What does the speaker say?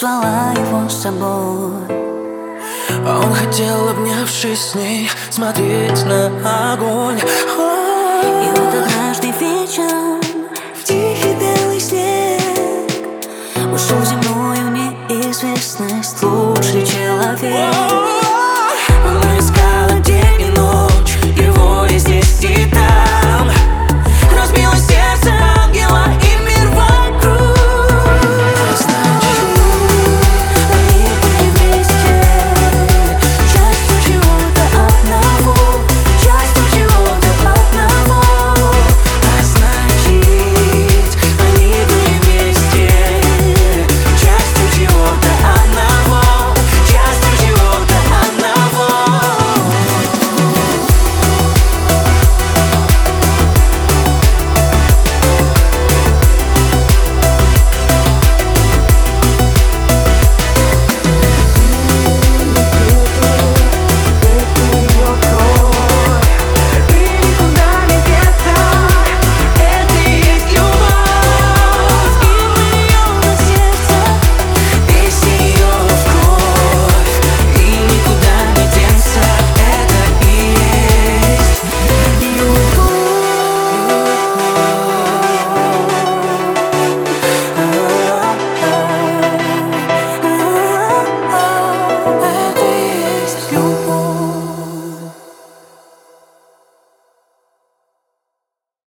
звала его с собой. Он хотел, обнявшись с ней, смотреть на огонь. И вот однажды вечером в тихий белый снег Ушел земной в неизвестность. лук